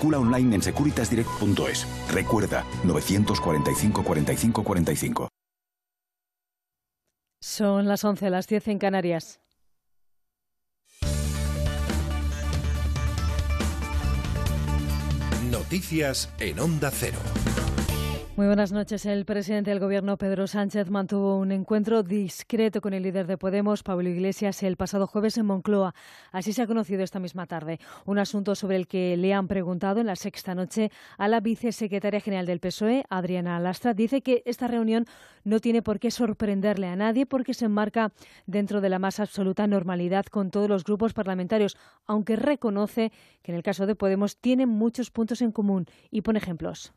Cula online en securitasdirect.es. Recuerda 945 45 45. Son las 11, las 10 en Canarias. Noticias en Onda Cero. Muy buenas noches. El presidente del Gobierno, Pedro Sánchez, mantuvo un encuentro discreto con el líder de Podemos, Pablo Iglesias, el pasado jueves en Moncloa. Así se ha conocido esta misma tarde. Un asunto sobre el que le han preguntado en la sexta noche a la vicesecretaria general del PSOE, Adriana Lastra. Dice que esta reunión no tiene por qué sorprenderle a nadie porque se enmarca dentro de la más absoluta normalidad con todos los grupos parlamentarios, aunque reconoce que en el caso de Podemos tienen muchos puntos en común y pone ejemplos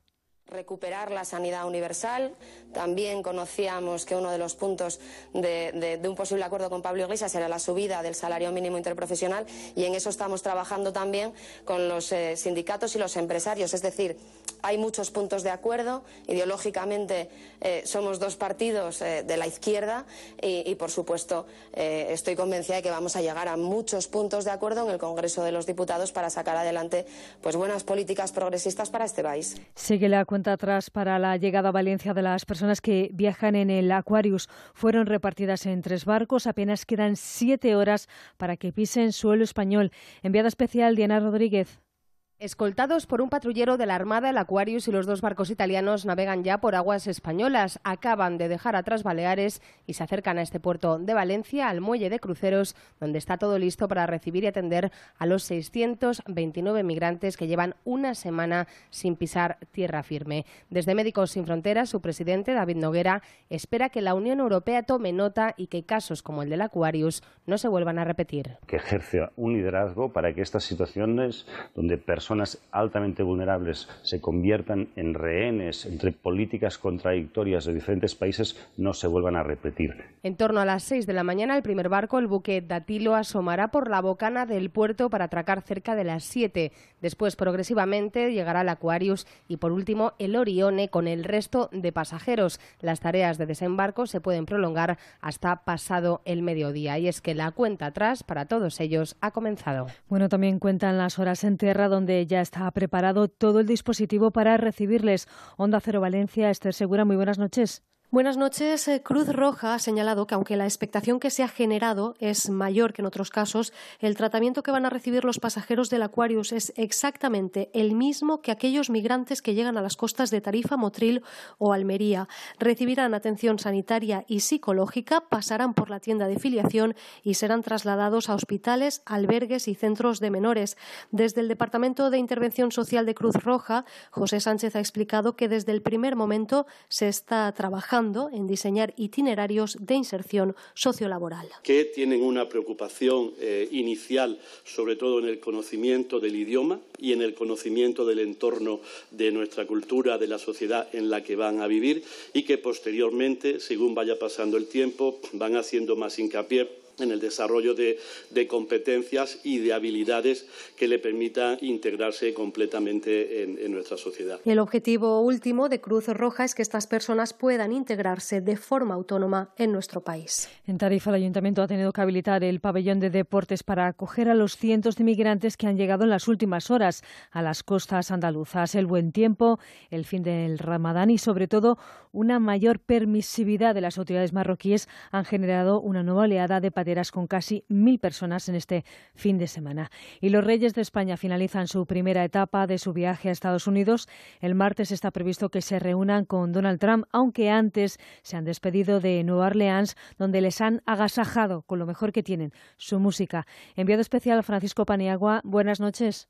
recuperar la sanidad universal. También conocíamos que uno de los puntos de, un posible acuerdo con Pablo Iglesias era la subida del salario mínimo interprofesional y en eso estamos trabajando también con los eh, sindicatos y los empresarios. Es decir, hay muchos puntos de acuerdo. Ideológicamente eh, somos dos partidos eh, de la izquierda y, por supuesto, estoy convencida de que vamos a llegar a muchos puntos de acuerdo en el Congreso de los Diputados para sacar adelante pues, buenas políticas progresistas para este país. Sigue la cuenta atrás para la llegada a Valencia de las personas que viajan en el Aquarius. Fueron repartidas en tres barcos. Apenas quedan siete horas para que pisen suelo español. Enviada especial Diana Rodríguez. Escoltados por un patrullero de la Armada, el Aquarius y los dos barcos italianos navegan ya por aguas españolas. Acaban de dejar atrás Baleares y se acercan a este puerto de Valencia, al muelle de cruceros, donde está todo listo para recibir y atender a los 629 migrantes que llevan una semana sin pisar tierra firme. Desde Médicos Sin Fronteras, su presidente, David Noguera, espera que la Unión Europea tome nota y que casos como el del Aquarius no se vuelvan a repetir. Que ejerce un liderazgo para que estas situaciones donde personas personas altamente vulnerables se conviertan en rehenes entre políticas contradictorias de diferentes países no se vuelvan a repetir. En torno a las seis de la mañana, el primer barco, el buque Datilo, asomará por la bocana del puerto para atracar cerca de las siete. Después, progresivamente, llegará el Aquarius y, por último, el Orione con el resto de pasajeros. Las tareas de desembarco se pueden prolongar hasta pasado el mediodía. Y es que la cuenta atrás para todos ellos ha comenzado. Bueno, también cuentan las horas en tierra donde ya está preparado todo el dispositivo para recibirles. Onda Cero Valencia, Esther Segura, muy buenas noches. Buenas noches. Eh, Cruz Roja ha señalado que aunque la expectación que se ha generado es mayor que en otros casos, el tratamiento que van a recibir los pasajeros del Aquarius es exactamente el mismo que aquellos migrantes que llegan a las costas de Tarifa, Motril o Almería. Recibirán atención sanitaria y psicológica, pasarán por la tienda de filiación y serán trasladados a hospitales, albergues y centros de menores. Desde el Departamento de Intervención Social de Cruz Roja, José Sánchez ha explicado que desde el primer momento se está trabajando en diseñar itinerarios de inserción sociolaboral. Que tienen una preocupación eh, inicial, sobre todo en el conocimiento del idioma y en el conocimiento del entorno de nuestra cultura, de la sociedad en la que van a vivir y que posteriormente, según vaya pasando el tiempo, van haciendo más hincapié en el desarrollo de, competencias y de habilidades que le permitan integrarse completamente en, nuestra sociedad. El objetivo último de Cruz Roja es que estas personas puedan integrarse de forma autónoma en nuestro país. En Tarifa, el Ayuntamiento ha tenido que habilitar el pabellón de deportes para acoger a los cientos de migrantes que han llegado en las últimas horas a las costas andaluzas. El buen tiempo, el fin del Ramadán y, sobre todo, una mayor permisividad de las autoridades marroquíes han generado una nueva oleada de con casi mil personas en este fin de semana. Y los Reyes de España finalizan su primera etapa de su viaje a Estados Unidos. El martes está previsto que se reúnan con Donald Trump, aunque antes se han despedido de Nueva Orleans, donde les han agasajado con lo mejor que tienen, su música. Enviado especial Francisco Paniagua, buenas noches.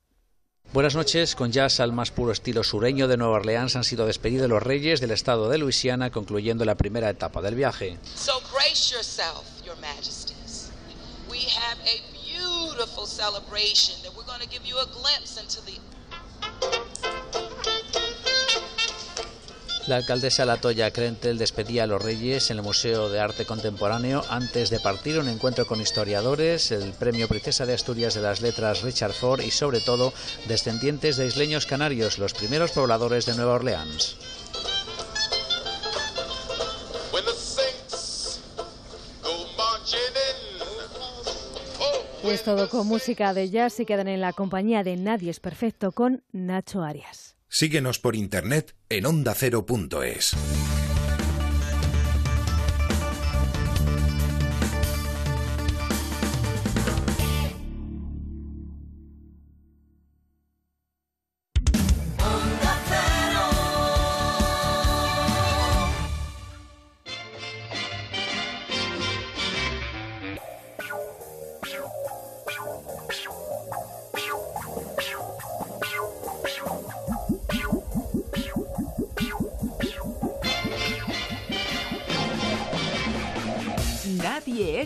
Buenas noches. Con jazz al más puro estilo sureño de Nueva Orleans han sido despedidos los reyes del estado de Luisiana, concluyendo la primera etapa del viaje. Have a beautiful celebration that we're going to give you a glimpse into the La alcaldesa Latoya Krentel despedía a los reyes en el Museo de Arte Contemporáneo antes de partir un encuentro con historiadores, el premio Princesa de Asturias de las Letras Richard Ford y sobre todo descendientes de isleños canarios, los primeros pobladores de Nueva Orleans. Pues todo con música de jazz y quedan en la compañía de Nadie es Perfecto con Nacho Arias. Síguenos por internet en ondacero.es.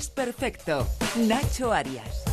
perfecto. Nacho Arias.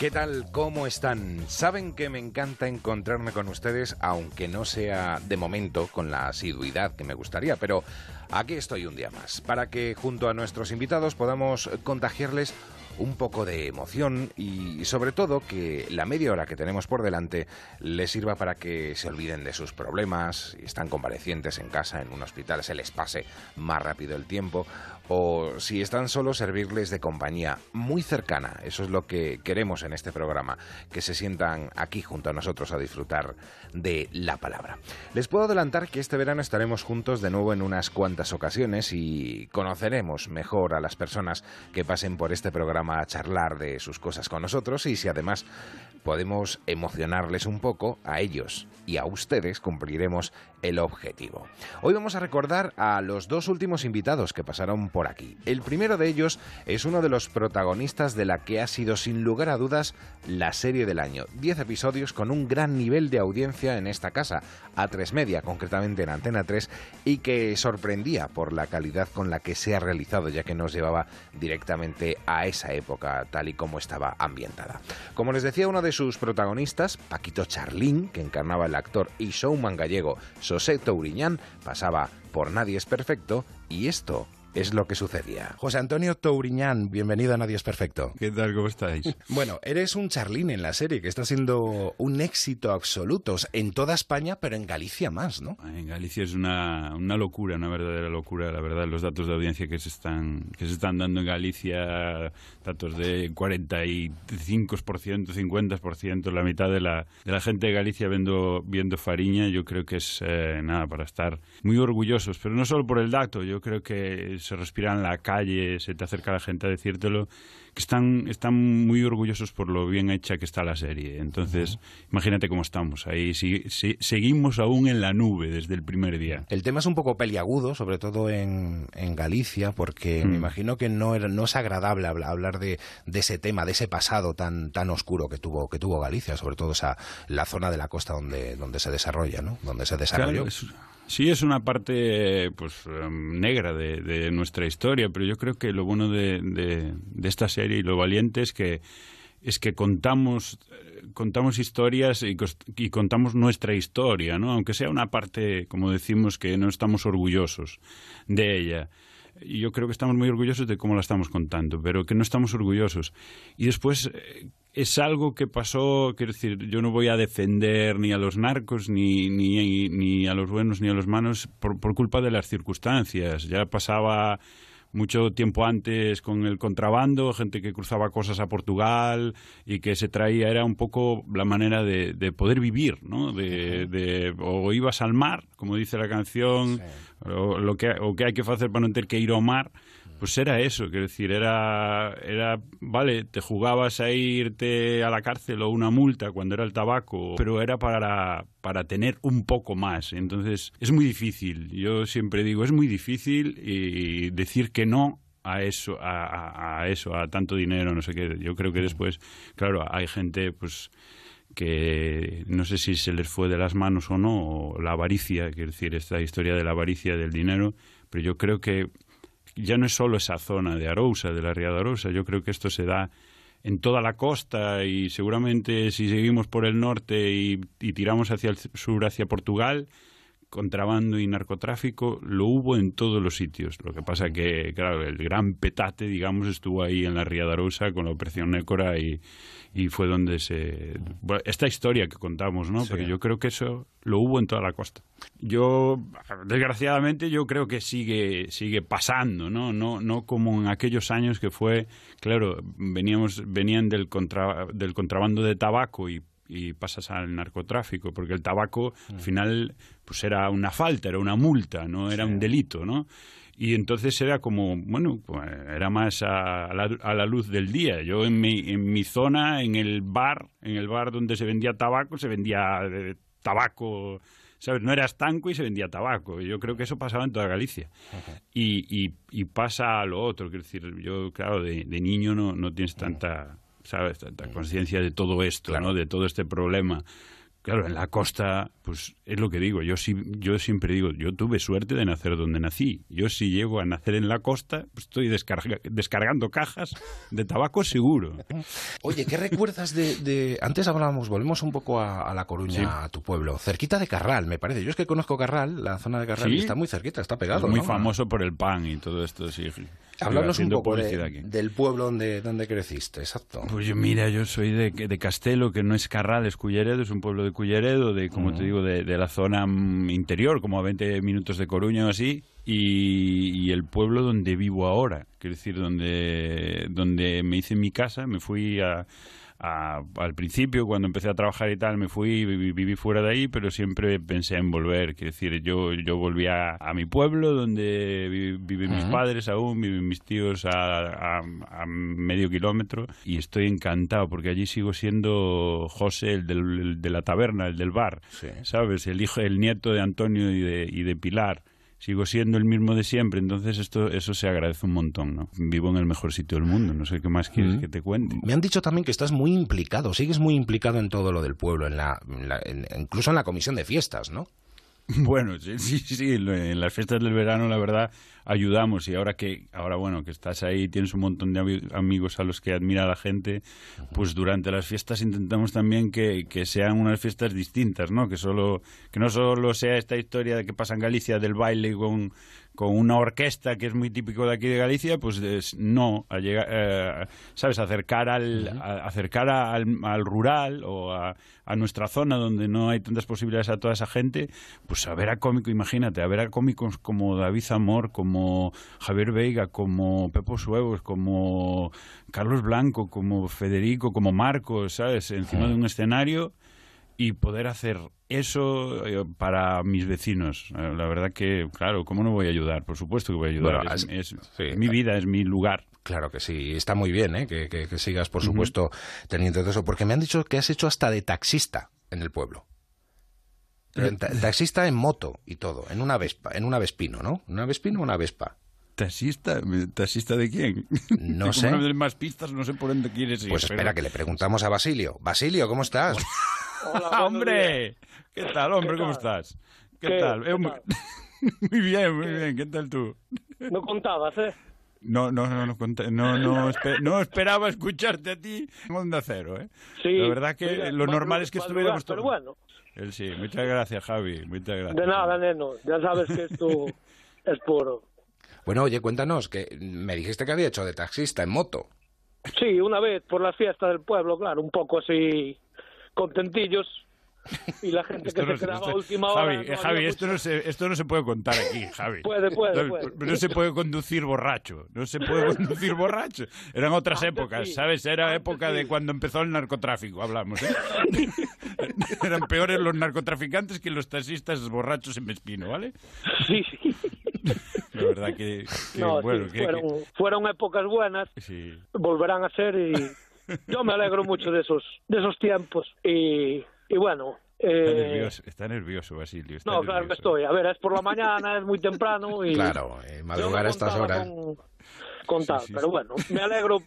¿Qué tal? ¿Cómo están? Saben que me encanta encontrarme con ustedes, aunque no sea de momento con la asiduidad que me gustaría, pero aquí estoy un día más, para que junto a nuestros invitados podamos contagiarles un poco de emoción y sobre todo que la media hora que tenemos por delante les sirva para que se olviden de sus problemas, si están comparecientes en casa, en un hospital, se les pase más rápido el tiempo o si están solos servirles de compañía muy cercana. Eso es lo que queremos en este programa, que se sientan aquí junto a nosotros a disfrutar de la palabra. Les puedo adelantar que este verano estaremos juntos de nuevo en unas cuantas ocasiones y conoceremos mejor a las personas que pasen por este programa a charlar de sus cosas con nosotros y si además podemos emocionarles un poco a ellos y a ustedes cumpliremos el objetivo. Hoy vamos a recordar a los dos últimos invitados que pasaron por aquí. El primero de ellos es uno de los protagonistas de la que ha sido sin lugar a dudas la serie del año. Diez episodios con un gran nivel de audiencia en esta casa, a tres media, concretamente en Antena 3, y que sorprendía por la calidad con la que se ha realizado, ya que nos llevaba directamente a esa época tal y como estaba ambientada. Como les decía, uno de sus protagonistas, Paquito Charlín, que encarnaba el actor y showman gallego José Touriñán pasaba por Nadie es Perfecto y esto es lo que sucedía. José Antonio Touriñán, bienvenido a Nadie es Perfecto. ¿Qué tal? ¿Cómo estáis? Bueno, eres un charlín en la serie que está siendo un éxito absoluto en toda España, pero en Galicia más, ¿no? En Galicia es una, una locura, una verdadera locura, la verdad, los datos de audiencia que se están, que se están dando en Galicia, datos de 45%, 50%, la mitad de la, de la gente de Galicia viendo, viendo Fariña, yo creo que es eh, nada para estar muy orgullosos, pero no solo por el dato, yo creo que se respira en la calle, se te acerca la gente a decírtelo, están, están muy orgullosos por lo bien hecha que está la serie. Entonces, imagínate cómo estamos. Ahí seguimos aún en la nube desde el primer día. El tema es un poco peliagudo, sobre todo en, en Galicia, porque me mm. imagino que no, era, no es agradable hablar de, de, ese tema, de ese pasado tan, tan oscuro que tuvo, que tuvo Galicia, sobre todo esa, la zona de la costa donde, donde se desarrolla, ¿no? Donde se desarrolló. Sí, es una parte pues em, negra de, nuestra historia, pero yo creo que lo bueno de, esta serie y lo valiente es que es que contamos contamos historias y, y, contamos nuestra historia, ¿no? Aunque sea una parte, como decimos, que no estamos orgullosos de ella. Y yo creo que estamos muy orgullosos de cómo la estamos contando, pero que no estamos orgullosos. Y después eh, es algo que pasó, quiero decir, yo no voy a defender ni a los narcos, ni, ni, ni a los buenos, ni a los malos por, por culpa de las circunstancias. Ya pasaba mucho tiempo antes con el contrabando, gente que cruzaba cosas a Portugal y que se traía, era un poco la manera de, de poder vivir, ¿no? De, de, o ibas al mar, como dice la canción, o, lo que, o que hay que hacer para no tener que ir al mar, pues era eso, quiero decir, era, era, vale, te jugabas a irte a la cárcel o una multa cuando era el tabaco, pero era para, para tener un poco más. Entonces, es muy difícil, yo siempre digo, es muy difícil y decir que no a eso, a, a, eso, a tanto dinero, no sé qué. Yo creo que después, claro, hay gente, pues que no sé si se les fue de las manos o no, o la avaricia, quiero decir, esta historia de la avaricia del dinero, pero yo creo que ya no es solo esa zona de Arousa, de la Ría de Arousa, yo creo que esto se da en toda la costa y seguramente si seguimos por el norte y, tiramos hacia el sur, hacia Portugal, contrabando y narcotráfico lo hubo en todos los sitios. Lo que pasa que, claro, el gran petate, digamos, estuvo ahí en la Ría de Arousa con la Operación Nécora y, y fue donde se... esta historia que contamos, ¿no? Pero yo creo que eso lo hubo en toda la costa. Yo, desgraciadamente, yo creo que sigue, sigue pasando, ¿no? No, no como en aquellos años que fue, claro, veníamos, venían del, contra, del contrabando de tabaco y y pasas al narcotráfico, porque el tabaco al mm. final pues era una falta, era una multa, no era un delito, ¿no? Y entonces era como, bueno, pues, era más a, la, luz del día. Yo en mi, en mi zona, en el bar, en el bar donde se vendía tabaco, se vendía eh, tabaco, ¿sabes? No era estanco y se vendía tabaco. Yo creo que eso pasaba en toda Galicia. y, y, y, pasa a lo otro, quiero decir, yo, claro, de, de niño no, no tienes tanta ¿sabes? Tanta conciencia de todo esto, ¿no? De todo este problema. Claro, en la costa, pues es lo que digo. Yo sí, yo siempre digo, yo tuve suerte de nacer donde nací. Yo si llego a nacer en la costa, pues estoy descargando cajas de tabaco seguro. Oye, ¿qué recuerdas de, antes hablábamos, volvemos un poco a, La Coruña, a tu pueblo, cerquita de Carral, me parece. Yo es que conozco Carral, la zona de Carral, y está muy cerquita, está pegado. muy famoso por el pan y todo esto, sí. Háblanos un poco del pueblo donde, donde creciste, exacto. Pues yo, mira, yo soy de, de Castelo, que no es Carral, es Culleredo, es un pueblo de Culleredo, de, como te digo, de, la zona mm, interior, como a 20 minutos de Coruña o así, y, y, el pueblo donde vivo ahora, quiero decir, donde, donde me hice mi casa, me fui a al principio, cuando empecé a trabajar y tal, me fui, viví, viví fuera de ahí, pero siempre pensé en volver. Quiero decir, yo, yo volví a, mi pueblo, donde viven mis padres aún, viven mis tíos a, a, medio kilómetro, y estoy encantado, porque allí sigo siendo José, el, del, de la taberna, el del bar, ¿sabes? El hijo, el nieto de Antonio y de, y de Pilar sigo siendo el mismo de siempre, entonces esto eso se agradece un montón, ¿no? Vivo en el mejor sitio del mundo, no sé qué más quieres mm. que te cuente. Me han dicho también que estás muy implicado, sigues muy implicado en todo lo del pueblo, en la, incluso en la comisión de fiestas, ¿no? Bueno, sí, sí, sí, en las fiestas del verano la verdad ayudamos y ahora que ahora bueno que estás ahí tienes un montón de amigos a los que admira la gente pues durante las fiestas intentamos también que, que, sean unas fiestas distintas no que solo que no solo sea esta historia de que pasa en Galicia del baile con con una orquesta que es muy típico de aquí de Galicia, pues no, a llegar, eh, ¿sabes? Acercar al, acercar al, rural o a, nuestra zona donde no hay tantas posibilidades a toda esa gente, pues a ver a cómico, imagínate, a ver a cómicos como David Zamor, como Javier Veiga, como Pepo Suevos, como Carlos Blanco, como Federico, como Marcos, ¿sabes? Encima de un escenario y poder hacer eso eh, para mis vecinos. Eh, la verdad que, claro, ¿cómo no voy a ayudar? Por supuesto que voy a ayudar. es, mi vida, es mi lugar. Claro que sí, está muy bien ¿eh? que, sigas, por supuesto, teniendo eso, porque me han dicho que has hecho hasta de taxista en el pueblo. Taxista en moto y todo, en una Vespa, en una Vespino, ¿no? ¿Una Vespino o una Vespa? ¿Taxista? ¿Taxista de quién? No sé. No más pistas, no sé por dónde quieres ir. Pues espera, que le preguntamos a Basilio. Basilio, ¿cómo estás? Hola, ¡Hombre! ¿Qué tal, hombre? ¿Cómo estás? ¿Qué, tal? Eh, muy bien, muy bien. ¿Qué tal tú? No contabas, ¿eh? No, no, no, no, no, no, no, esperaba escucharte a ti en Onda Cero, ¿eh? Sí. La verdad que lo normal es que estuviéramos todos... Pero bueno. Él sí. Muchas gracias, Javi. Muchas gracias. De nada, neno. Ya sabes que esto es puro. Bueno, oye, cuéntanos, que me dijiste que había hecho de taxista en moto. Sí, una vez por la fiesta del pueblo, claro, un poco así contentillos y la gente que se quedaba a última hora. Javi, Javi esto, no se, esto no se puede contar aquí, Javi. Puede, puede, no, puede. No se puede conducir borracho, no se puede conducir borracho. Eran otras épocas, ¿sabes? Era época de cuando empezó el narcotráfico, hablamos, ¿eh? Eran peores los narcotraficantes que los taxistas borrachos en Mespino, ¿vale? Sí, sí. La verdad que, bueno, fueron, épocas buenas, volverán a ser y yo me alegro mucho de esos, de esos tiempos y, y bueno, Está, eh, nervioso, está nervioso, Basilio. no, claro que estoy. A ver, es por la mañana, es muy temprano. Y claro, eh, madrugar a estas horas. Con, tal, pero bueno, me alegro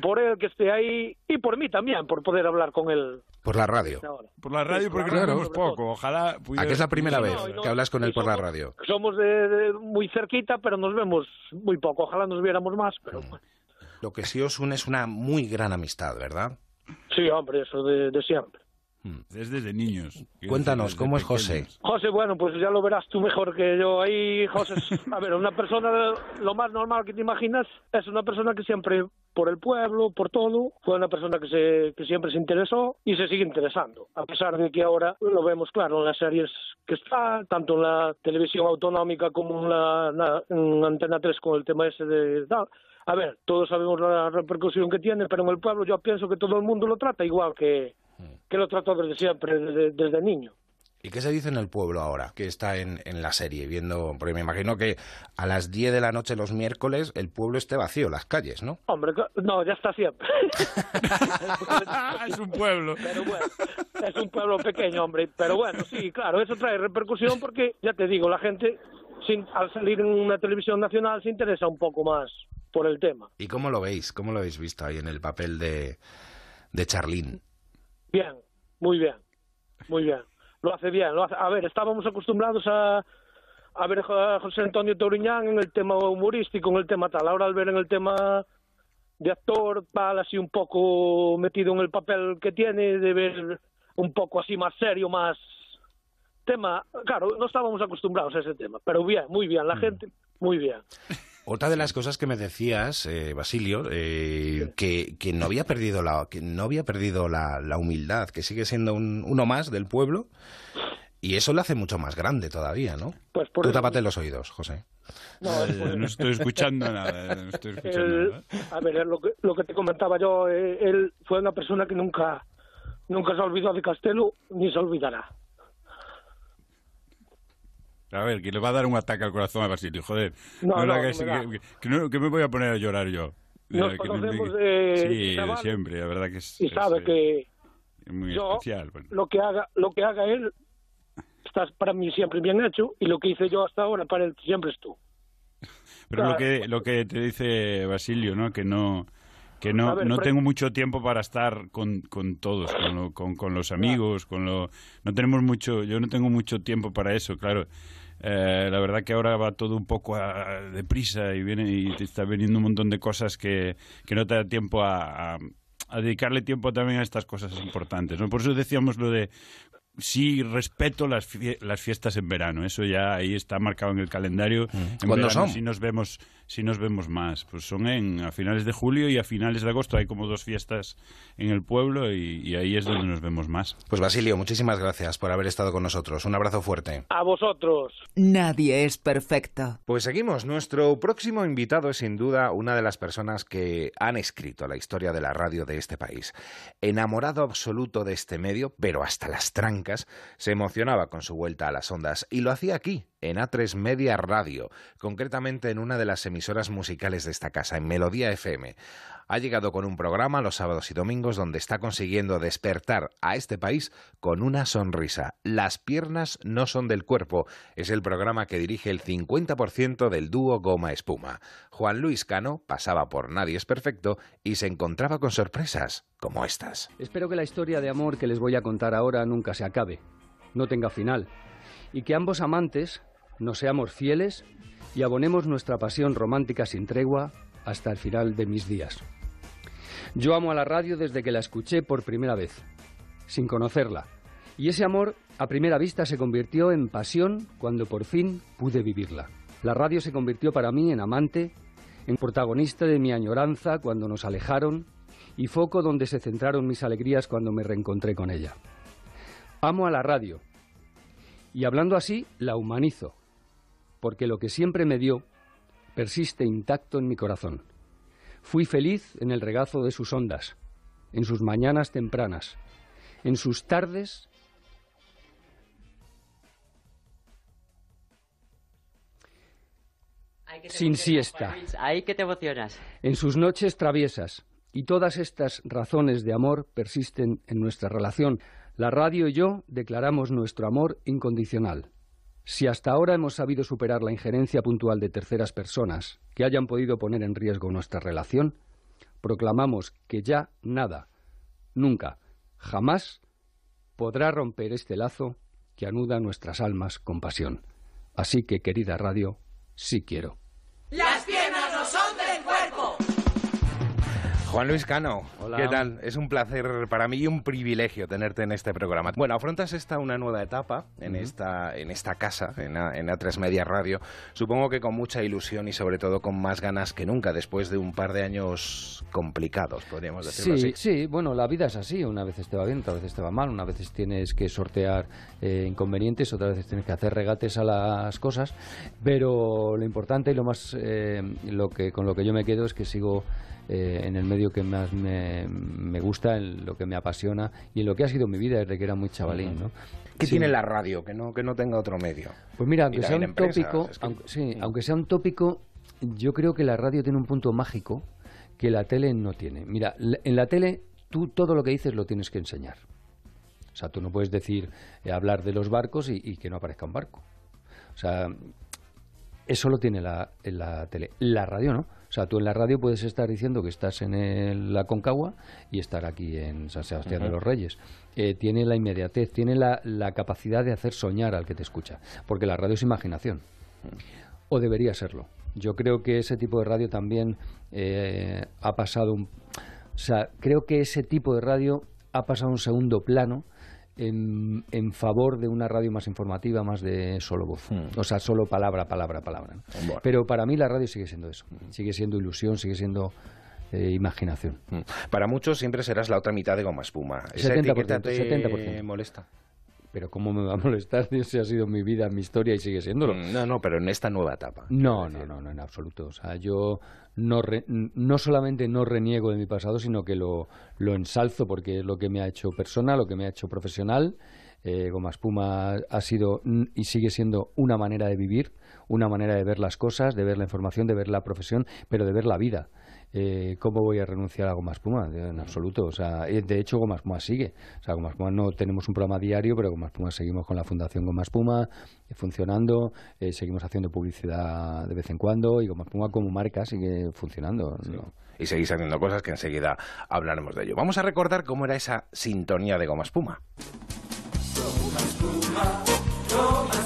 por él que esté ahí y por mí también, por poder hablar con él. Por la radio. Por la radio, porque claro. nos vemos poco. Ojalá. Pudiera... ¿A es la primera vez que hablas con él por la radio? Somos de, muy cerquita, pero nos vemos muy poco. Ojalá nos viéramos más, pero mm. Lo que sí os une es una muy gran amistad, ¿verdad? Sí, hombre, eso de, siempre. Hmm. Es desde niños. Cuéntanos, ¿cómo es José? José, bueno, pues ya lo verás tú mejor que yo. Ahí, José, a ver, una persona, lo más normal que te imaginas, es una persona que siempre, por el pueblo, por todo, fue una persona que, se, que siempre se interesó y se sigue interesando. A pesar de que ahora lo vemos claro en las series que está, tanto en la televisión autonómica como en la, en Antena 3 con el tema ese de... A ver, todos sabemos la repercusión que tiene, pero en el pueblo yo pienso que todo el mundo lo trata igual que, que lo trató desde siempre, desde, niño. ¿Y qué se dice en el pueblo ahora, que está en, en, la serie, viendo? Porque me imagino que a las 10 de la noche los miércoles el pueblo esté vacío, las calles, ¿no? Hombre, no, ya está siempre. es un pueblo. Pero bueno, es un pueblo pequeño, hombre. Pero bueno, sí, claro, eso trae repercusión porque, ya te digo, la gente, sin, al salir en una televisión nacional, se interesa un poco más por el tema. ¿Y cómo lo veis? ¿Cómo lo habéis visto ahí en el papel de, de Charlín? Bien, muy bien, muy bien. Lo hace bien. Lo hace... A ver, estábamos acostumbrados a, a ver a José Antonio Toriñán en el tema humorístico, en el tema tal. Ahora al ver en el tema de actor, va así un poco metido en el papel que tiene, de ver un poco así más serio, más tema. Claro, no estábamos acostumbrados a ese tema, pero bien, muy bien. La mm. gente, muy bien. Otra de las cosas que me decías, eh, Basilio, eh, que, que, no había perdido la, que no había perdido la, la humildad, que sigue siendo un, uno más del pueblo, y eso lo hace mucho más grande todavía, ¿no? Pues Tú tápate los oídos, José. No, no estoy escuchando nada. No estoy escuchando nada. A ver, lo que, lo que te comentaba yo, eh, él fue una persona que nunca, nunca se olvidó de Castelo ni se olvidará. A ver, que le va a dar un ataque al corazón a Basilio, joder. No, no, que, me voy a poner a llorar yo. Nos conocemos de, sí, siempre, la verdad que es... Y sabe que... muy especial. Lo que haga, lo que haga él, está para mí siempre bien hecho, y lo que hice yo hasta ahora para él siempre es tú. Pero lo que lo que te dice Basilio, ¿no? Que no que no, no tengo mucho tiempo para estar con, con todos, con, con, los amigos, con lo, no tenemos mucho, yo no tengo mucho tiempo para eso, claro. Eh, la verdad que ahora va todo un poco deprisa y viene y te está viniendo un montón de cosas que, que no te da tiempo a, a, dedicarle tiempo también a estas cosas importantes. ¿no? Por eso decíamos lo de sí respeto las, las fiestas en verano. Eso ya ahí está marcado en el calendario. Mm. ¿Cuándo son? Si nos vemos, si nos vemos más, pues son en a finales de julio y a finales de agosto. Hay como dos fiestas en el pueblo y, y, ahí es donde nos vemos más. Pues Basilio, muchísimas gracias por haber estado con nosotros. Un abrazo fuerte. A vosotros. Nadie es perfecto. Pues seguimos. Nuestro próximo invitado es sin duda una de las personas que han escrito la historia de la radio de este país. Enamorado absoluto de este medio, pero hasta las trancas se emocionaba con su vuelta a las ondas y lo hacía aquí, en A3 Media Radio, concretamente en una de las emisoras musicales de esta casa, en Melodía FM. Ha llegado con un programa los sábados y domingos donde está consiguiendo despertar a este país con una sonrisa. Las piernas no son del cuerpo. Es el programa que dirige el 50% del dúo Goma Espuma. Juan Luis Cano pasaba por Nadie es Perfecto y se encontraba con sorpresas como estas. Espero que la historia de amor que les voy a contar ahora nunca se acabe, no tenga final, y que ambos amantes nos seamos fieles y abonemos nuestra pasión romántica sin tregua hasta el final de mis días. Yo amo a la radio desde que la escuché por primera vez, sin conocerla, y ese amor a primera vista se convirtió en pasión cuando por fin pude vivirla. La radio se convirtió para mí en amante, en protagonista de mi añoranza cuando nos alejaron y foco donde se centraron mis alegrías cuando me reencontré con ella. Amo a la radio y hablando así la humanizo, porque lo que siempre me dio persiste intacto en mi corazón. Fui feliz en el regazo de sus ondas, en sus mañanas tempranas, en sus tardes sin siesta. Ahí que te emocionas. En sus noches traviesas. Y todas estas razones de amor persisten en nuestra relación. La radio y yo declaramos nuestro amor incondicional. Si hasta ahora hemos sabido superar la injerencia puntual de terceras personas que hayan podido poner en riesgo nuestra relación, proclamamos que ya nada, nunca, jamás podrá romper este lazo que anuda nuestras almas con pasión. Así que, querida radio, sí quiero. Juan Luis Cano, ¿qué tal? Es un placer para mí y un privilegio tenerte en este programa. Bueno, afrontas esta una nueva etapa en, esta, en esta casa, en, A, en A3 Media Radio, supongo que con mucha ilusión y sobre todo con más ganas que nunca, después de un par de años complicados, podríamos decirlo sí, así. Sí, bueno, la vida es así, una vez te va bien, otra vez te va mal, una vez tienes que sortear eh, inconvenientes, otra vez tienes que hacer regates a las cosas, pero lo importante y lo más, eh, lo que, con lo que yo me quedo es que sigo eh, en el medio que más me, me, gusta, en lo que me apasiona y en lo que ha sido mi vida desde que era muy chavalín. ¿no? ¿Qué sí. tiene la radio que no, que no tenga otro medio? Pues mira, aunque sea un tópico, es que... aunque, sí, aunque sea un tópico, yo creo que la radio tiene un punto mágico que la tele no tiene. Mira, en la tele tú todo lo que dices lo tienes que enseñar. O sea, tú no puedes decir, eh, hablar de los barcos y, y, que no aparezca un barco. O sea, eso lo tiene la, en la tele. La radio no. O sea, tú en la radio puedes estar diciendo que estás en el, la Concagua y estar aquí en San Sebastián uh -huh. de los Reyes. Eh, tiene la inmediatez, tiene la, la, capacidad de hacer soñar al que te escucha, porque la radio es imaginación. Uh -huh. O debería serlo. Yo creo que ese tipo de radio también eh, ha pasado un... O sea, creo que ese tipo de radio ha pasado un segundo plano en, en, favor de una radio más informativa, más de solo voz. Mm. O sea, solo palabra, palabra, palabra. ¿no? Bueno. Pero para mí la radio sigue siendo eso. Sigue siendo ilusión, sigue siendo eh, imaginación. Mm. Para muchos siempre serás la otra mitad de goma espuma. ¿Esa 70%, etiqueta te 70%. molesta? Pero ¿cómo me va a molestar? Ese ha sido mi vida, mi historia y sigue siéndolo. No, no, pero en esta nueva etapa. No, no, no, no, en absoluto. O sea, yo no, re, no solamente no reniego de mi pasado, sino que lo, lo ensalzo porque es lo que me ha hecho persona, lo que me ha hecho profesional. Eh, Goma Espuma ha sido y sigue siendo una manera de vivir, una manera de ver las cosas, de ver la información, de ver la profesión, pero de ver la vida. Eh, ¿Cómo voy a renunciar a Goma Espuma? En absoluto. O sea, de hecho, Goma Espuma sigue. O sea, Goma Espuma no tenemos un programa diario, pero Goma Espuma seguimos con la Fundación Goma Espuma eh, funcionando, eh, seguimos haciendo publicidad de vez en cuando y Goma Espuma como marca sigue funcionando. Sí. ¿no? Y seguís haciendo cosas que enseguida hablaremos de ello. Vamos a recordar cómo era esa sintonía de Goma Espuma. Goma Espuma, Goma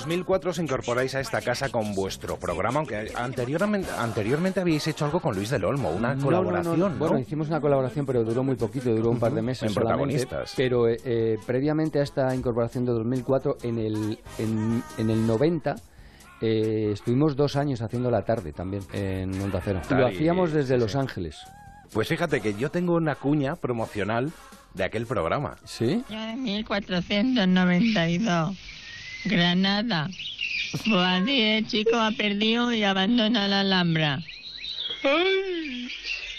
2004 os incorporáis a esta casa con vuestro programa, aunque anteriormente, anteriormente habíais hecho algo con Luis del Olmo, una no, colaboración. No, no, bueno, hicimos una colaboración, pero duró muy poquito, duró un par de meses. En protagonistas. Pero eh, previamente a esta incorporación de 2004, en el, en, en el 90. Eh, estuvimos dos años haciendo la tarde también en Onda Cero. Lo hacíamos desde Los Ángeles. Pues fíjate que yo tengo una cuña promocional de aquel programa. ¿Sí? Yo de 1492. Granada. Boadí, chico, ha perdido y abandona la Alhambra. ¡Ay!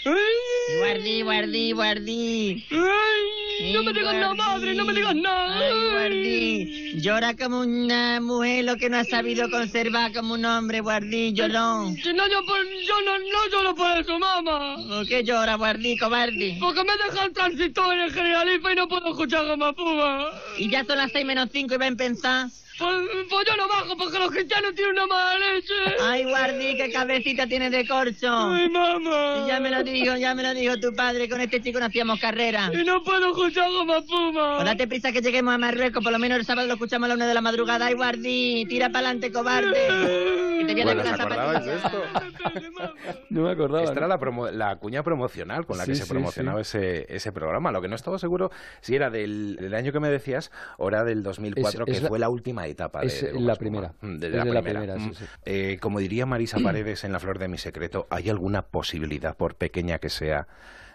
¡Ay! Guardí, guardí, guardí. ¡Ay! No me digas nada, madre, no me digas nada. Ay, guardí. Llora como una mujer lo que no ha sabido conservar como un hombre, guardí, llorón. Si no, yo, por, yo no, no lloro por eso, mamá. ¿Por qué llora, guardí, cobarde? Porque me deja el transistor en el generalifa y no puedo escuchar Goma Puma. Y ya son las seis menos cinco y a pensar. Pues, pues, yo no bajo porque los cristianos tienen una mala leche. Ay, Guardi, qué cabecita tiene de corcho. Ay, mamá. Y ya me lo dijo, ya me lo dijo tu padre. Con este chico no hacíamos carrera. Y no puedo escuchar Goma Puma. Pues date prisa que lleguemos a Marruecos. Por lo menos el sábado lo escuchamos a la una de la madrugada. Ay, Guardi, tira para adelante, cobarde. Que te viene bueno, ¿os acordabais de esto? no me acordaba. Esta era la, promo la cuña promocional con la que sí, se sí, promocionaba sí. Ese, ese programa. Lo que no estaba seguro si era del, del año que me decías o era del 2004, Es- que es fue la última etapa de, es de la primera. Mm, Es la de la primera. Mm. sí, sí. Eh, como diría Marisa Paredes en La Flor de mi Secreto, ¿hay alguna posibilidad, por pequeña que sea,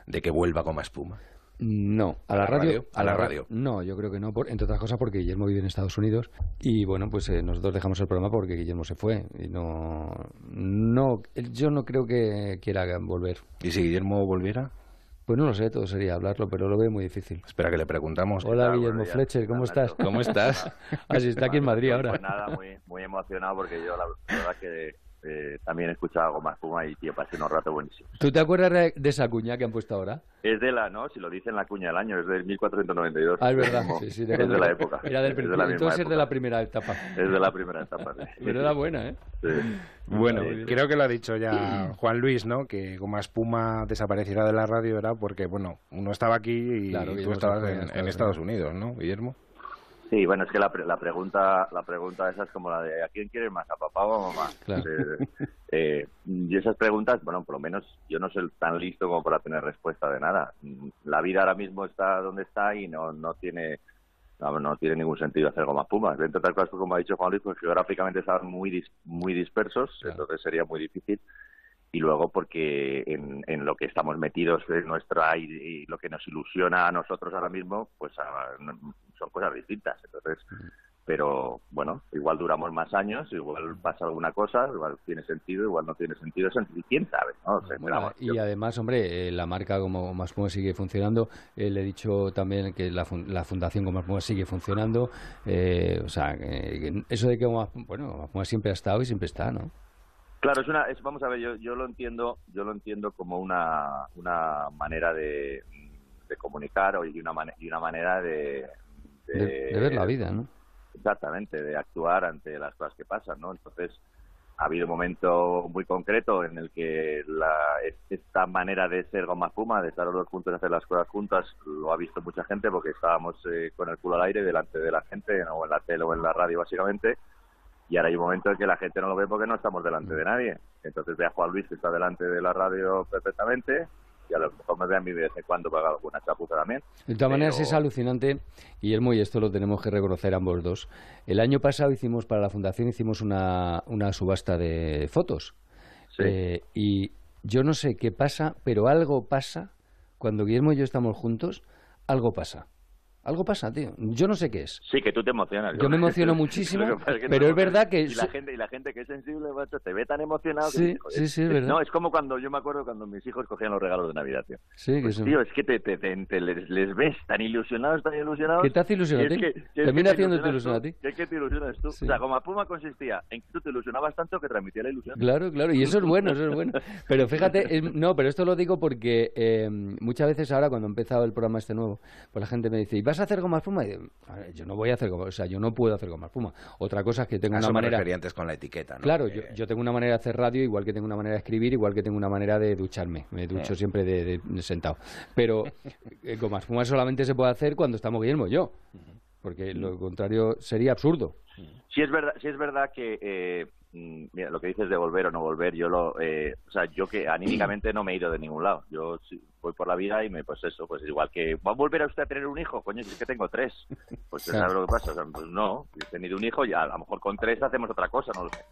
de que vuelva Goma Espuma? No, a la, ¿A la radio, radio? ¿A la ra- radio? No, yo creo que no, por- entre otras cosas porque Guillermo vive en Estados Unidos y bueno, pues eh, nosotros dejamos el programa porque Guillermo se fue y no, no, yo no creo que quiera volver. ¿Y si Guillermo volviera? Pues no lo sé, todo sería hablarlo, pero lo veo muy difícil. Espera que le preguntamos. Hola tal? Guillermo. Fletcher, ¿cómo estás? ¿Cómo estás? Así está aquí en Madrid ahora. Pues nada, muy, muy emocionado porque yo la verdad que eh, también escuchaba Goma Espuma y, tío, pasé unos ratos buenísimos. ¿Tú te acuerdas de esa cuña que han puesto ahora? Es de la, ¿no? Si lo dice en la cuña del año, es del 1492. Ah, es verdad. Como- Sí, sí, es de la época. Era del Es de la principio. misma Entonces es de época. la primera etapa. Es de la primera etapa. sí. Pero era buena, ¿eh? Sí. Bueno, Sí, creo que lo ha dicho ya Juan Luis, ¿no? Que Goma Espuma desapareciera de la radio era porque, bueno, uno estaba aquí y Claro, tú estabas en, Estados en Estados Unidos, ¿no, Guillermo? Sí, bueno, es que la, pre- la pregunta la pregunta esa es como la de ¿a quién quieres más, a papá o a mamá? Claro. Eh, eh, y esas preguntas, bueno, por lo menos yo no soy tan listo como para tener respuesta de nada. La vida ahora mismo está donde está y no no tiene no, no tiene ningún sentido hacer goma pumas. Entre otras cosas, como ha dicho Juan Luis, pues geográficamente estaban muy dis- muy dispersos, entonces sería muy difícil. Y luego porque en, en lo que estamos metidos en nuestra y, y lo que nos ilusiona a nosotros ahora mismo, pues ah, no- son cosas distintas. Entonces, pero bueno, igual duramos más años, igual pasa alguna cosa, igual tiene sentido, igual no tiene sentido, y quién sabe, ¿no? O sea, pero Bueno, vamos, y además, hombre, eh, la marca como Maspuma sigue funcionando. Eh, le he dicho también que la, fun- la fundación como Maspuma sigue funcionando. Eh, o sea, eso de que bueno, Maspuma siempre ha estado y siempre está, ¿no? Claro, es una, es, vamos a ver, yo, yo lo entiendo, yo lo entiendo como una, una manera de, de comunicar o- y una, mane- y una manera de, De, de ver la vida, ¿no? Exactamente, de actuar ante las cosas que pasan, ¿no? Entonces, ha habido un momento muy concreto en el que la, esta manera de ser goma espuma, de estar los dos juntos y hacer las cosas juntas, lo ha visto mucha gente porque estábamos eh, con el culo al aire delante de la gente, o en la tele o en la radio, básicamente, y ahora hay un momento en que la gente no lo ve porque no estamos delante de nadie. Entonces ve a Juan Luis que está delante de la radio perfectamente, y a lo mejor me ve a mí de vez en cuando para alguna chapuza también. De todas maneras Pero- es alucinante, Guillermo, y esto lo tenemos que reconocer ambos dos. El año pasado hicimos para la fundación hicimos una, una subasta de fotos. Eh, y yo no sé qué pasa, pero algo pasa cuando Guillermo y yo estamos juntos, algo pasa. Algo pasa, tío. Yo no sé qué es. Sí, que tú te emocionas. Yo me emociono muchísimo, Lo que que pero es verdad que Y la gente, y la gente que es sensible, macho, te ve tan emocionado que Sí, joder, sí, sí, es verdad. No, es como cuando, yo me acuerdo cuando mis hijos cogían los regalos de Navidad, tío. Sí, que Pues, son- tío, es que te, te- te- te- les, les ves tan ilusionados, tan ilusionados. ¿Qué te hace ilusionar es a ti? que- que es que Termina te haciéndote ilusionar a ti. que es que te ilusionas tú. Sí. O sea, como Puma consistía en que tú te ilusionabas tanto que transmitía la ilusión. Claro, claro, y eso es bueno, eso es bueno. Pero fíjate, es- no, pero esto lo digo porque eh, muchas veces ahora cuando he empezado el programa este nuevo, pues la gente me dice, ¿y vas a hacer goma espuma? Y digo, "A ver, yo no voy a hacer goma, o sea, yo no puedo hacer goma espuma. Otra cosa es que tengo A una manera... antes con la etiqueta, ¿no? Claro, yo, yo tengo una manera de hacer radio, igual que tengo una manera de escribir, igual que tengo una manera de ducharme. Me ducho Sí. siempre de, de- de sentado. Pero eh, goma espuma solamente se puede hacer cuando estamos Guillermo y yo. Porque lo contrario sería absurdo. Sí es verdad, sí es verdad que eh, mira, lo que dices de volver o no volver, yo lo, eh, o sea, yo que anímicamente no me he ido de ningún lado. Yo voy por la vida y me, pues eso, pues igual que va a volver a usted a tener un hijo, coño, si es que tengo tres. Pues Claro. ¿sabes lo que pasa? O sea, pues no, he tenido un hijo y a, a lo mejor con tres hacemos otra cosa, no lo sé.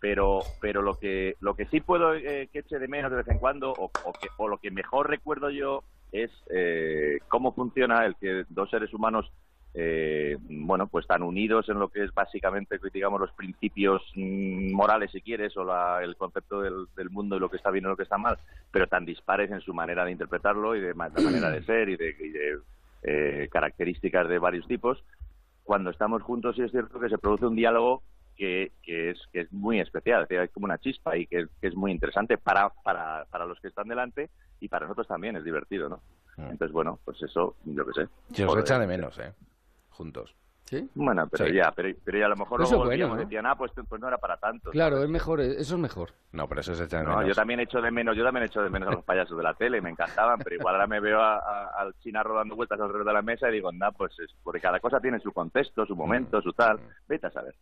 Pero, pero lo que, lo que sí puedo eh, que eche de menos de vez en cuando, o, o que, o lo que mejor recuerdo yo es eh, cómo funciona el que dos seres humanos eh, bueno, pues tan unidos en lo que es básicamente, digamos, los principios mm, morales, si quieres, o la- el concepto del, del mundo y lo que está bien y lo que está mal, pero tan dispares en su manera de interpretarlo y de la manera de ser y de, y de, eh, características de varios tipos. Cuando estamos juntos, sí es cierto que se produce un diálogo que, que es, que es muy especial, es decir, hay como una chispa y que, que es muy interesante para, para, para los que están delante y para nosotros también es divertido, ¿no? Entonces, bueno, pues eso, yo qué sé. Se os echa de menos, ¿eh? Juntos. ¿Sí? Bueno, pero Sí. ya, pero, pero ya a lo mejor Eso luego bueno, ¿no? decían, ah, pues, pues no era para tanto. Claro, es mejor, eso es mejor. No, pero eso se echa de No, menos. yo también echo de menos, yo también echo de menos a los payasos de la tele, me encantaban, pero igual ahora me veo a- a- al China dando vueltas alrededor de la mesa y digo, nah, pues es, porque cada cosa tiene su contexto, su momento, su tal. Vete a saber.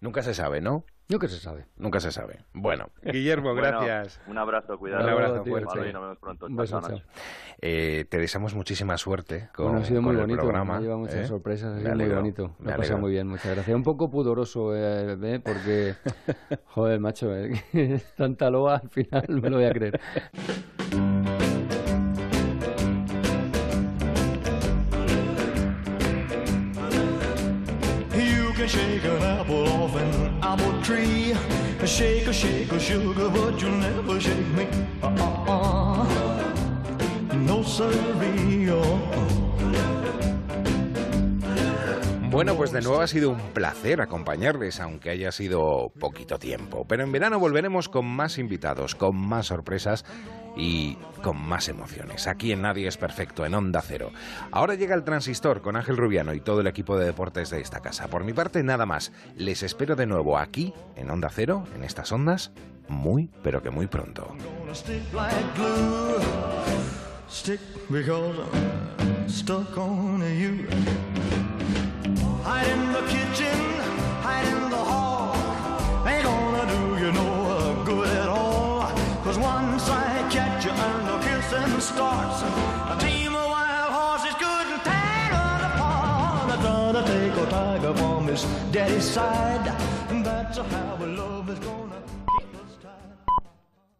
Nunca se sabe, ¿no? Nunca se sabe. Nunca se sabe. Bueno. Guillermo, Bueno, gracias. un abrazo, cuidado. Un abrazo Tío, fuerte. Vale, nos vemos pronto. Un Chao, beso, chao. Eh, te deseamos muchísima suerte con, Bueno, ha sido muy el bonito, programa. me lleva muchas ¿eh? sorpresas, ha sido muy bonito. me Me ha pasado muy bien, muchas gracias. Un poco pudoroso, eh, ¿eh? porque, joder, macho, eh, tanta loa al final me lo voy a creer. Bueno, pues de nuevo ha sido un placer acompañarles, aunque haya sido poquito tiempo. Pero en verano volveremos con más invitados, con más sorpresas y con más emociones. Aquí en Nadie es Perfecto, en Onda Cero. Ahora llega el transistor con Ángel Rubiano y todo el equipo de deportes de esta casa. Por mi parte, nada más. Les espero de nuevo aquí, en Onda Cero, en estas ondas, muy, pero que muy pronto. once I starts, a team of wild horses couldn't tear us apart. I gotta take a tiger from his daddy's side. And that's how a love is gonna